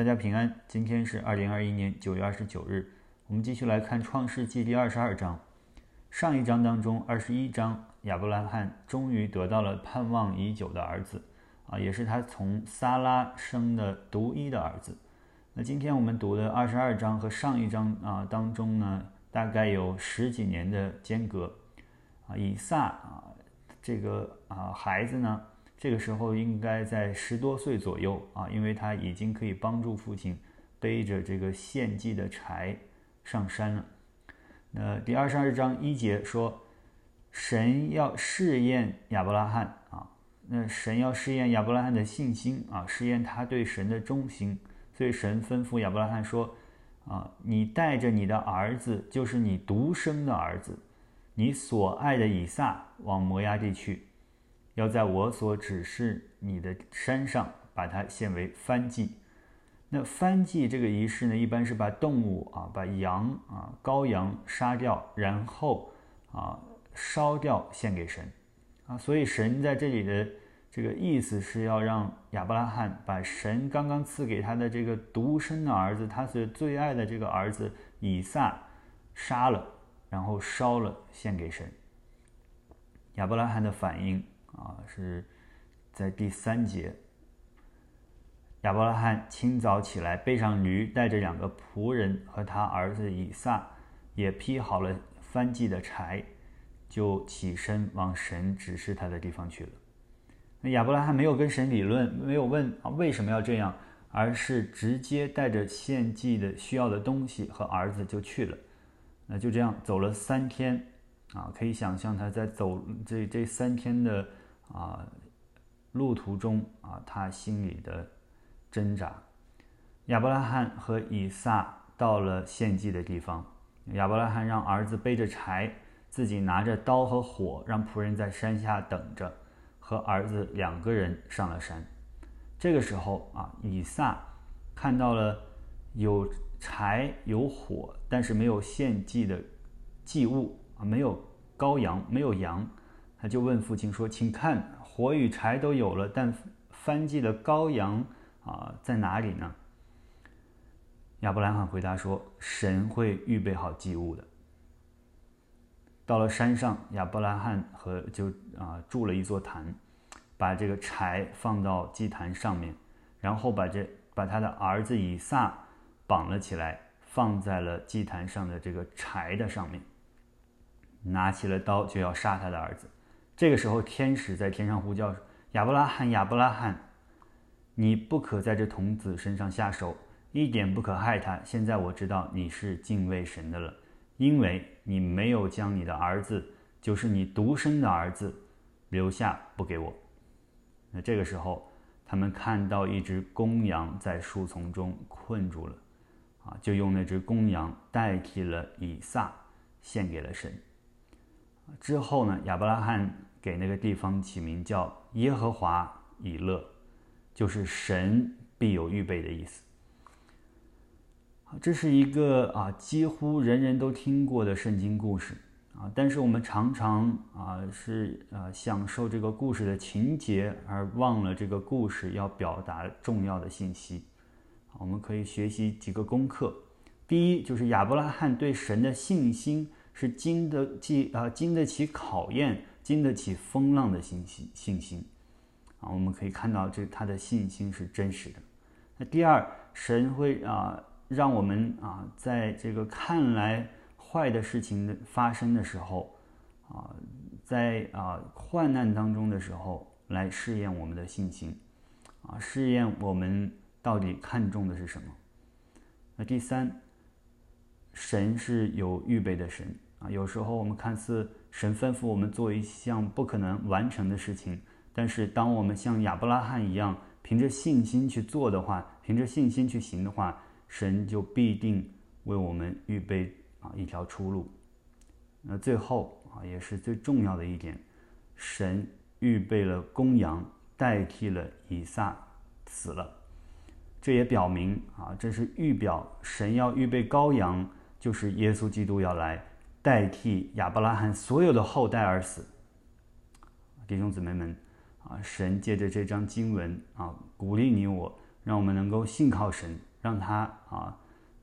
大家平安。今天是二零二一年九月二十九日，我们继续来看《创世纪》第二十二章。上一章当中，二十一章，亚伯拉罕终于得到了盼望已久的儿子，啊，也是他从撒拉生的独一的儿子。那今天我们读的二十二章和上一章啊当中呢，大概有十几年的间隔。啊，以撒啊，这个啊孩子呢？这个时候应该在十多岁左右啊，因为他已经可以帮助父亲背着这个献祭的柴上山了。那第二十二章一节说，神要试验亚伯拉罕啊，那神要试验亚伯拉罕的信心啊，试验他对神的忠心。所以神吩咐亚伯拉罕说：啊，你带着你的儿子，就是你独生的儿子，你所爱的以撒，往摩崖地去。要在我所指示你的山上把它献为燔祭。那燔祭这个仪式呢，一般是把动物啊，把羊啊、羔羊杀掉，然后啊烧掉献给神啊。所以神在这里的这个意思是要让亚伯拉罕把神刚刚赐给他的这个独生的儿子，他所最爱的这个儿子以撒杀了，然后烧了献给神。亚伯拉罕的反应。啊，是在第三节，亚伯拉罕清早起来，背上驴，带着两个仆人和他儿子以撒，也劈好了翻祭的柴，就起身往神指示他的地方去了。那亚伯拉罕没有跟神理论，没有问啊为什么要这样，而是直接带着献祭的需要的东西和儿子就去了。那就这样走了三天，啊，可以想象他在走这这三天的。啊，路途中啊，他心里的挣扎。亚伯拉罕和以撒到了献祭的地方，亚伯拉罕让儿子背着柴，自己拿着刀和火，让仆人在山下等着，和儿子两个人上了山。这个时候啊，以撒看到了有柴有火，但是没有献祭的祭物啊，没有羔羊，没有羊。他就问父亲说：“请看，火与柴都有了，但翻祭的羔羊啊，在哪里呢？”亚伯拉罕回答说：“神会预备好祭物的。”到了山上，亚伯拉罕和就啊筑了一座坛，把这个柴放到祭坛上面，然后把这把他的儿子以撒绑了起来，放在了祭坛上的这个柴的上面，拿起了刀就要杀他的儿子。这个时候，天使在天上呼叫：“亚伯拉罕，亚伯拉罕，你不可在这童子身上下手，一点不可害他。现在我知道你是敬畏神的了，因为你没有将你的儿子，就是你独生的儿子，留下不给我。”那这个时候，他们看到一只公羊在树丛中困住了，啊，就用那只公羊代替了以撒，献给了神。之后呢，亚伯拉罕。给那个地方起名叫耶和华以勒，就是神必有预备的意思。这是一个啊几乎人人都听过的圣经故事啊，但是我们常常啊是啊享受这个故事的情节，而忘了这个故事要表达重要的信息。我们可以学习几个功课。第一，就是亚伯拉罕对神的信心是经得起啊经得起考验。经得起风浪的信心，信心啊，我们可以看到这他的信心是真实的。那第二，神会啊让我们啊在这个看来坏的事情的发生的时候啊，在啊患难当中的时候来试验我们的信心啊，试验我们到底看重的是什么。那第三，神是有预备的神啊，有时候我们看似。神吩咐我们做一项不可能完成的事情，但是当我们像亚伯拉罕一样，凭着信心去做的话，凭着信心去行的话，神就必定为我们预备啊一条出路。那最后啊，也是最重要的一点，神预备了公羊代替了以撒死了，这也表明啊，这是预表神要预备羔羊，就是耶稣基督要来。代替亚伯拉罕所有的后代而死，弟兄姊妹们啊，神借着这张经文啊，鼓励你我，让我们能够信靠神让他啊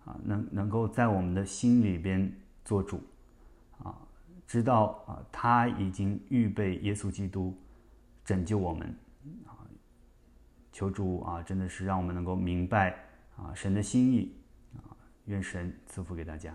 啊能能够在我们的心里边做主啊，知道啊他已经预备耶稣基督拯救我们啊，求主啊真的是让我们能够明白啊神的心意啊，愿神赐福给大家。